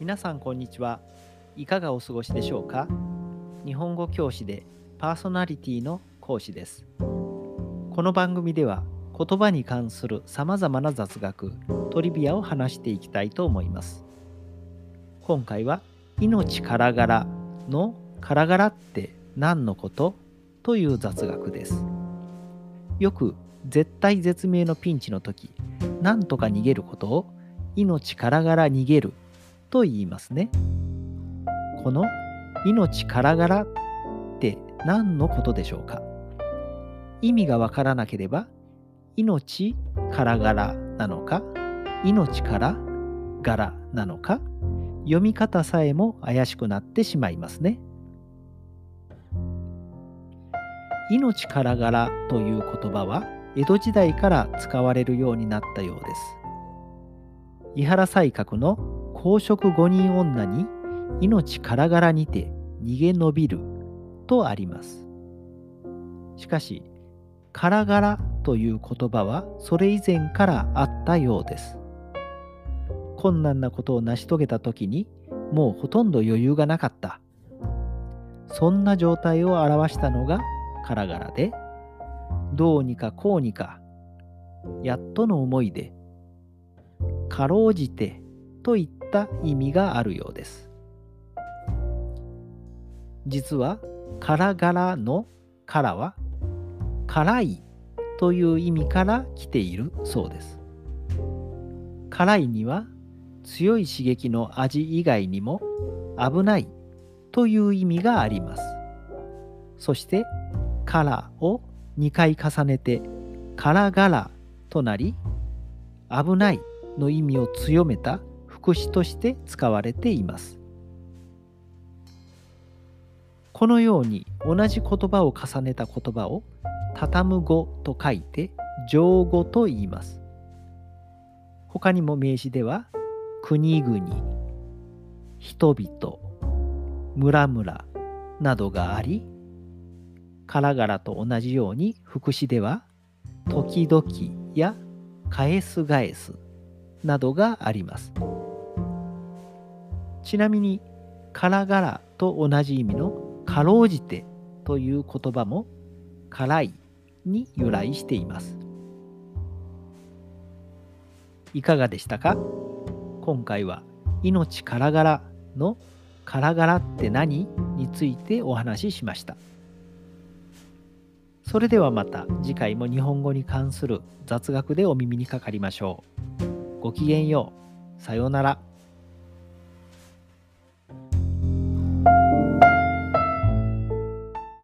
皆さんこんにちは。いかがお過ごしでしょうか？日本語教師でパーソナリティの講師です。この番組では言葉に関するさまざまな雑学、トリビアを話していきたいと思います。今回は命からがらのからがらって何のこと？という雑学です。よく絶対絶命のピンチの時、何とか逃げることを命からがら逃げると言いますね。この命からがらって何のことでしょうか？意味がわからなければ命からがらなのか？命からがらなのか？読み方さえも怪しくなってしまいますね。命からがらという言葉は江戸時代から使われるようになったようです。伊原西閣の公職五人女に命からがらにて逃げ延びるとあります。しかし、からがらという言葉はそれ以前からあったようです。困難なことを成し遂げた時にもうほとんど余裕がなかった。そんな状態を表したのがからがらで、どうにかこうにか、やっとの思いで、かろうじてといった意味があるようです。実は、からがらのからは、辛いという意味から来ているそうです。辛いには強い刺激の味以外にも危ないという意味があります。そして「から」を2回重ねて「からがら」となり「危ない」の意味を強めた副詞として使われています。このように同じ言葉を重ねた言葉を畳む語と書いて上語と言います。他にも名詞では国々、人々、村々などがあり、からがらと同じように副詞では時々や返す返すなどがあります。ちなみに、からがらと同じ意味のかろうじてという言葉も辛いに由来しています。いかがでしたか？今回は命からがらのからがらって何についてお話ししました。それではまた次回も日本語に関する雑学でお耳にかかりましょう。ごきげんよう。さようなら。